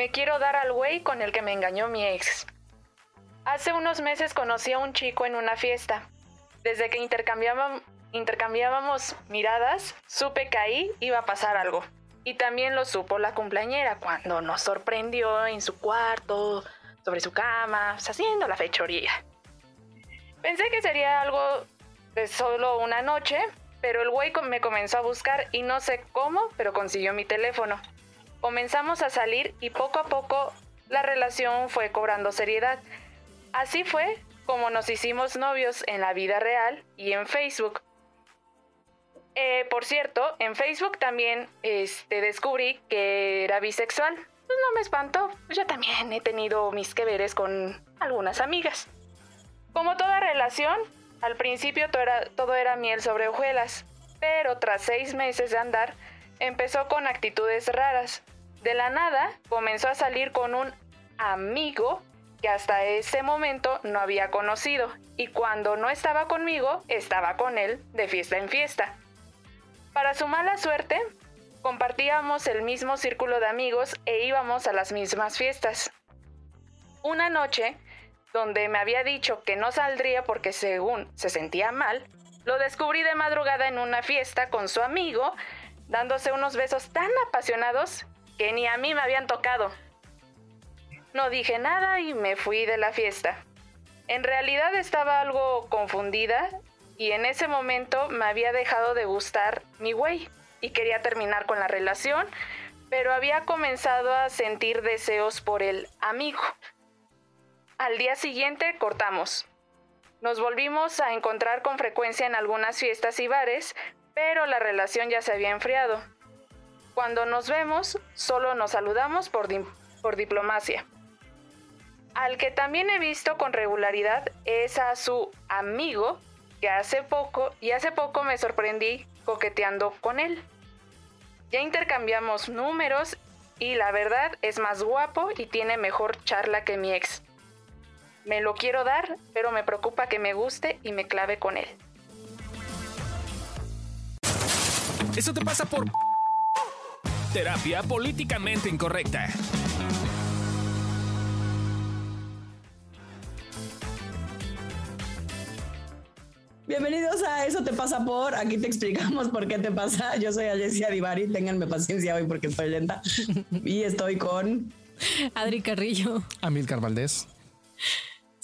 Me quiero dar al güey con el que me engañó mi ex. Hace unos meses conocí a un chico en una fiesta. Desde que intercambiábamos, miradas, supe que ahí iba a pasar algo. Y también lo supo la cumpleañera cuando nos sorprendió en su cuarto, sobre su cama, haciendo la fechoría. Pensé que sería algo de solo una noche, pero el güey me comenzó a buscar y no sé cómo, pero consiguió mi teléfono. Comenzamos a salir y poco a poco la relación fue cobrando seriedad. Así fue como nos hicimos novios en la vida real y en Facebook. Eh, por cierto, en Facebook también este, descubrí que era bisexual. Pues no me espantó, yo también he tenido mis que veres con algunas amigas. Como toda relación, al principio todo era, todo era miel sobre hojuelas, pero tras seis meses de andar, empezó con actitudes raras. De la nada, comenzó a salir con un amigo que hasta ese momento no había conocido, y cuando no estaba conmigo, estaba con él de fiesta en fiesta. Para su mala suerte, compartíamos el mismo círculo de amigos e íbamos a las mismas fiestas. Una noche, donde me había dicho que no saldría porque según se sentía mal, lo descubrí de madrugada en una fiesta con su amigo, dándose unos besos tan apasionados que ni a mí me habían tocado. No dije nada y me fui de la fiesta. En realidad estaba algo confundida y en ese momento me había dejado de gustar mi güey y quería terminar con la relación, pero había comenzado a sentir deseos por el amigo. Al día siguiente cortamos. Nos volvimos a encontrar con frecuencia en algunas fiestas y bares, pero la relación ya se había enfriado. Cuando nos vemos, solo nos saludamos por, diplomacia. Al que también he visto con regularidad es a su amigo, que hace poco, y hace poco me sorprendí coqueteando con él. Ya intercambiamos números y la verdad es más guapo y tiene mejor charla que mi ex. Me lo quiero dar, pero me preocupa que me guste y me clave con él. Eso te pasa por terapia políticamente incorrecta. Bienvenidos a Eso te pasa por. Aquí te explicamos por qué te pasa. Yo soy Alessia Divari. Ténganme paciencia hoy porque estoy lenta. Y estoy con Adri Carrillo. Amilcar Valdés.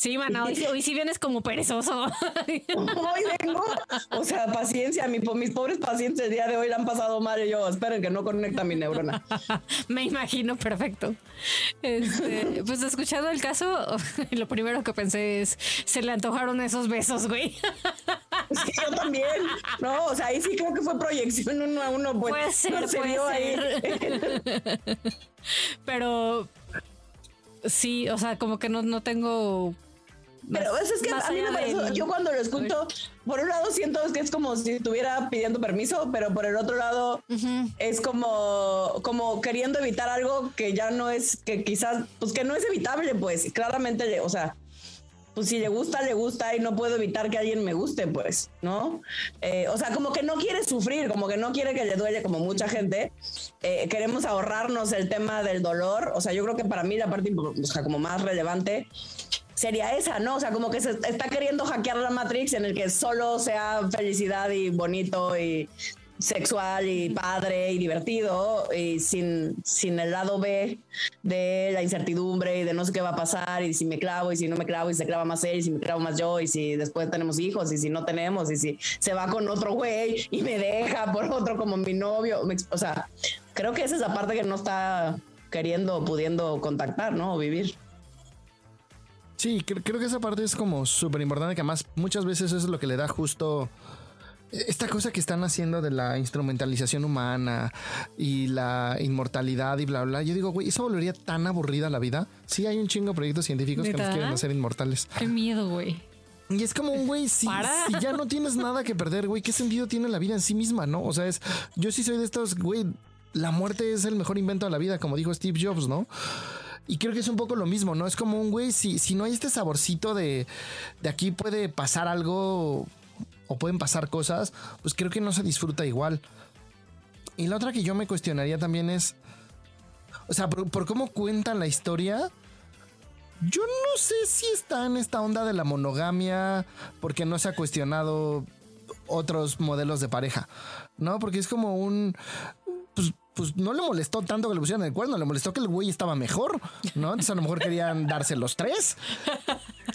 Sí, mana, hoy, sí vienes como perezoso. Hoy vengo, o sea, paciencia, mis pobres pacientes el día de hoy la han pasado mal y yo, esperen que no conecta mi neurona. Me imagino, perfecto. Este, pues escuchando el caso, lo primero que pensé es, se le antojaron esos besos, güey. Sí, yo también. No, o sea, ahí sí creo que fue proyección uno a uno. Pues, puede ser, no puede ser. Pero sí, o sea, como que no, no tengo pero es, que a mí me parece, yo cuando lo escucho, por un lado siento que es como si estuviera pidiendo permiso, pero por el otro lado es como, como queriendo evitar algo que ya no es, que quizás, pues que no es evitable, pues claramente, o sea, pues si le gusta, le gusta y no puedo evitar que alguien me guste, pues, ¿no? Eh, o sea, como que no quiere sufrir, como que no quiere que le duele como mucha gente. Eh, queremos ahorrarnos el tema del dolor. O sea, yo creo que para mí la parte o sea, como más relevante sería esa, ¿no? O sea, como que se está queriendo hackear la Matrix en el que solo sea felicidad y bonito y sexual y padre y divertido y sin, sin el lado B de la incertidumbre y de no sé qué va a pasar y si me clavo y si no me clavo y se clava más él y si me clavo más yo y si después tenemos hijos y si no tenemos y si se va con otro güey y me deja por otro como mi novio. O sea, creo que esa es la parte que no está queriendo, pudiendo contactar, ¿no? O vivir. Sí, creo que esa parte es como súper importante, que además muchas veces eso es lo que le da justo esta cosa que están haciendo de la instrumentalización humana y la inmortalidad y bla, bla. Yo digo, güey, eso volvería tan aburrida la vida. Sí, hay un chingo de proyectos científicos que nos quieren hacer inmortales. Qué miedo, güey. Y es como, un güey, si, si, ya no tienes nada que perder, güey, ¿qué sentido tiene la vida en sí misma, no? O sea, es, yo sí soy de estos, güey, la muerte es el mejor invento de la vida, como dijo Steve Jobs, ¿no? Y creo que es un poco lo mismo, ¿no? Es como un güey, si, si no hay este saborcito de, de aquí puede pasar algo o pueden pasar cosas, pues creo que no se disfruta igual. Y la otra que yo me cuestionaría también es, O sea, por, cómo cuentan la historia, yo no sé si está en esta onda de la monogamia porque no se ha cuestionado otros modelos de pareja, ¿no? Porque es como un... Pues, no le molestó tanto que le pusieran el cuerno, le molestó que el güey estaba mejor, ¿no? Entonces a lo mejor querían darse los tres.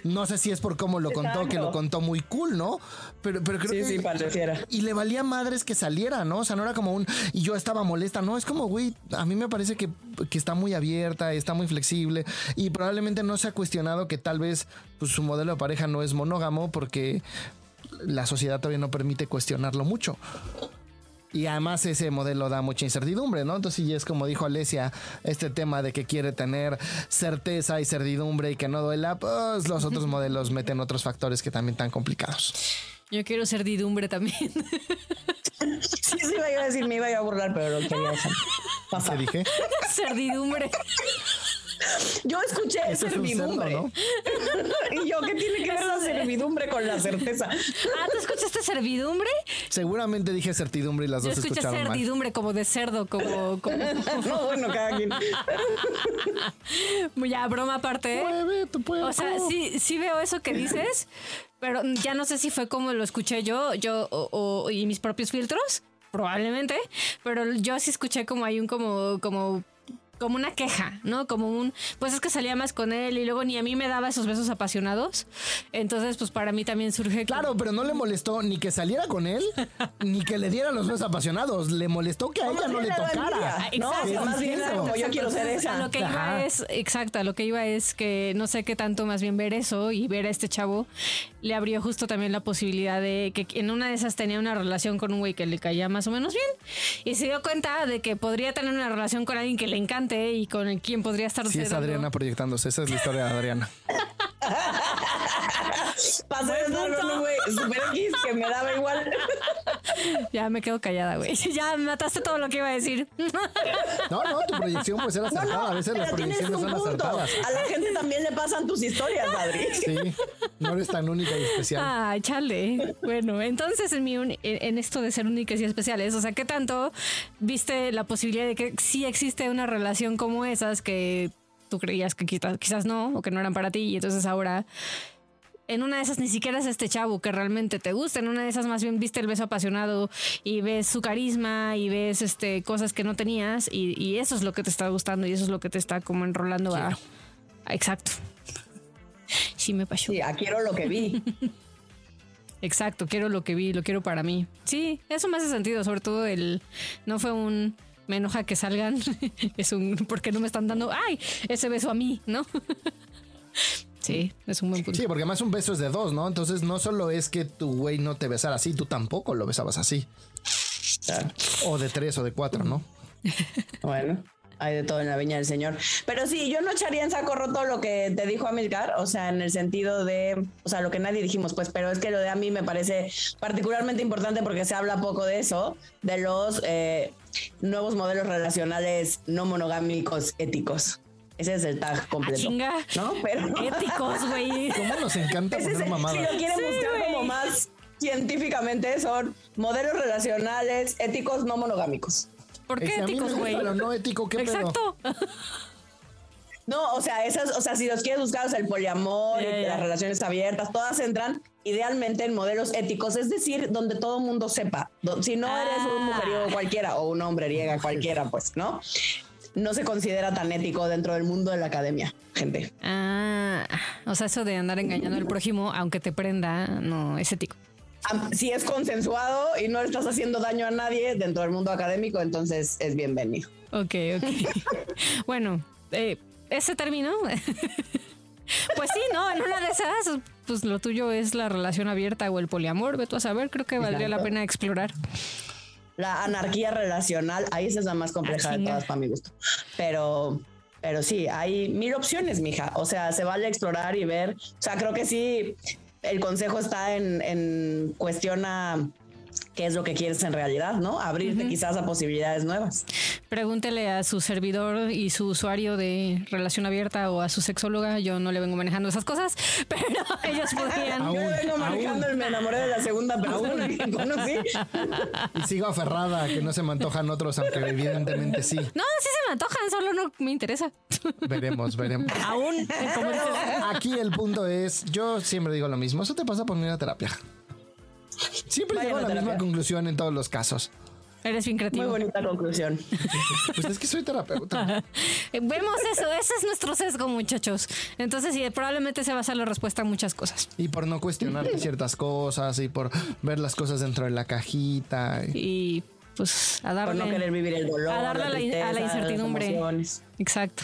No sé si es por cómo lo contó, que lo contó muy cool, ¿no? Pero, pero creo sí, que. Sí, Y le valía madres que saliera, ¿no? O sea, no era como un. Y yo estaba molesta, no, es como, güey, a mí me parece que, que está muy abierta, está muy flexible y probablemente no se ha cuestionado que tal vez pues, su modelo de pareja no es monógamo porque la sociedad todavía no permite cuestionarlo mucho. Y además ese modelo da mucha incertidumbre, ¿no? Entonces, y es como dijo Alesia, este tema de que quiere tener certeza y certidumbre y que no duela, pues los otros modelos meten otros factores que también están complicados. Yo quiero certidumbre también. Sí, sí, iba a decir, me iba a burlar, pero lo quería dejar. ¿Qué dije? Cerdidumbre. Yo escuché servidumbre. y yo, ¿qué tiene que ver la servidumbre con la certeza? Ah, ¿tú escuchaste servidumbre? Seguramente dije certidumbre y las dos escuché escucharon servidumbre como de cerdo, como... como... no, bueno, cada quien. ya, broma aparte. ¿eh? O sea, sí, sí veo eso que dices, pero ya no sé si fue como lo escuché yo, yo o, y mis propios filtros probablemente, pero yo sí escuché como hay un como como como una queja, ¿no? Como un, pues es que salía más con él y luego ni a mí me daba esos besos apasionados. Entonces, pues para mí también surge. Claro, pero no le molestó ni que saliera con él, ni que le diera los besos apasionados. Le molestó que a ella no le tocara. No, más bien como yo quiero ser esa. lo que iba es, exacto, lo que iba es que no sé qué tanto más bien ver eso y ver a este chavo le abrió justo también la posibilidad de que en una de esas tenía una relación con un güey que le caía más o menos bien y se dio cuenta de que podría tener una relación con alguien que le encanta y con quien podría estar Sí, es Adriana proyectándose. Esa es la historia de Adriana. Pasó eso güey. Super X que me daba igual. ya me quedo callada, güey. Ya mataste todo lo que iba a decir. no, no, tu proyección puede ser acertada. a veces las proyecciones son acertadas. A la gente también le pasan tus historias, Adri. Sí, no eres tan única y especial. Ah, chale. Bueno, entonces en, mi en esto de ser únicas y especiales, o sea, ¿qué tanto viste la posibilidad de que sí existe una relación como esas que tú creías que quizás, quizás no o que no eran para ti y entonces ahora en una de esas ni siquiera es este chavo que realmente te gusta, en una de esas más bien viste el beso apasionado y ves su carisma y ves este cosas que no tenías y, eso es lo que te está gustando y eso es lo que te está como enrolando a, exacto. Sí me pasó. Sí, quiero lo que vi. Exacto, quiero lo que vi, lo quiero para mí. Sí, eso me hace sentido, sobre todo el no fue un me enoja que salgan, es un porque no me están dando, ay, ese beso a mí, ¿no? Sí, es un buen punto. Sí, porque además un beso es de dos, ¿no? Entonces no solo es que tu güey no te besara así, tú tampoco lo besabas así. O de tres o de cuatro, ¿no? bueno hay de todo en la viña del Señor. Pero sí, yo no echaría en saco roto lo que te dijo Amilcar, o sea, en el sentido de, o sea, lo que nadie dijimos, pues, pero es que lo de a mí me parece particularmente importante porque se habla poco de eso, de los eh, nuevos modelos relacionales no monogámicos éticos. Ese es el tag ah, completo. chinga. ¿No? Pero. Éticos, güey. ¿Cómo nos encanta poner mamadas? Si lo quieren buscar como más científicamente, son modelos relacionales éticos no monogámicos. ¿Por qué éticos, güey? Pero no ético, ¿qué Exacto. No, o sea, esas, o sea, si los quieres buscar, el poliamor, las relaciones abiertas, todas entran idealmente en modelos éticos, es decir, donde todo el mundo sepa. Si no eres un mujeriego ah. cualquiera o un hombre riega cualquiera, pues, ¿no? No se considera tan ético dentro del mundo de la academia, gente. Ah, o sea, eso de andar engañando al prójimo, aunque te prenda, no es ético si es consensuado y no estás haciendo daño a nadie dentro del mundo académico, entonces es bienvenido. Ok, ok. bueno, eh, ese término. pues sí, no, en una de esas, pues lo tuyo es la relación abierta o el poliamor, ve tú a saber, creo que valdría la pena explorar. La anarquía relacional, ahí esa es la más compleja de todas para mi gusto. Pero, pero sí, hay mil opciones, mija. O sea, se vale explorar y ver. O sea, creo que sí, el consejo está en, en cuestión a qué es lo que quieres en realidad, ¿no? Abrirte quizás a posibilidades nuevas. Pregúntele a su servidor y su usuario de relación abierta o a su sexóloga. Yo no le vengo manejando esas cosas, pero ellos podrían. Yo vengo manejando el me enamoré de la segunda persona que conocí. Y sigo aferrada a que no se me antojan otros, aunque evidentemente sí. No, sí se me antojan, solo no me interesa. Veremos, veremos. Aún, Aquí el punto es, yo siempre digo lo mismo, eso te pasa por ir a terapia. Siempre llego a la misma conclusión en todos los casos. Eres bien creativo. Muy bonita conclusión. Pues es que soy terapeuta. Vemos eso, ese es nuestro sesgo, muchachos. Entonces, sí, probablemente se va a ser la respuesta a muchas cosas. Y por no cuestionar ciertas cosas y por ver las cosas dentro de la cajita. Y pues a darle. Por no querer vivir el dolor. A darle a la incertidumbre. Exacto.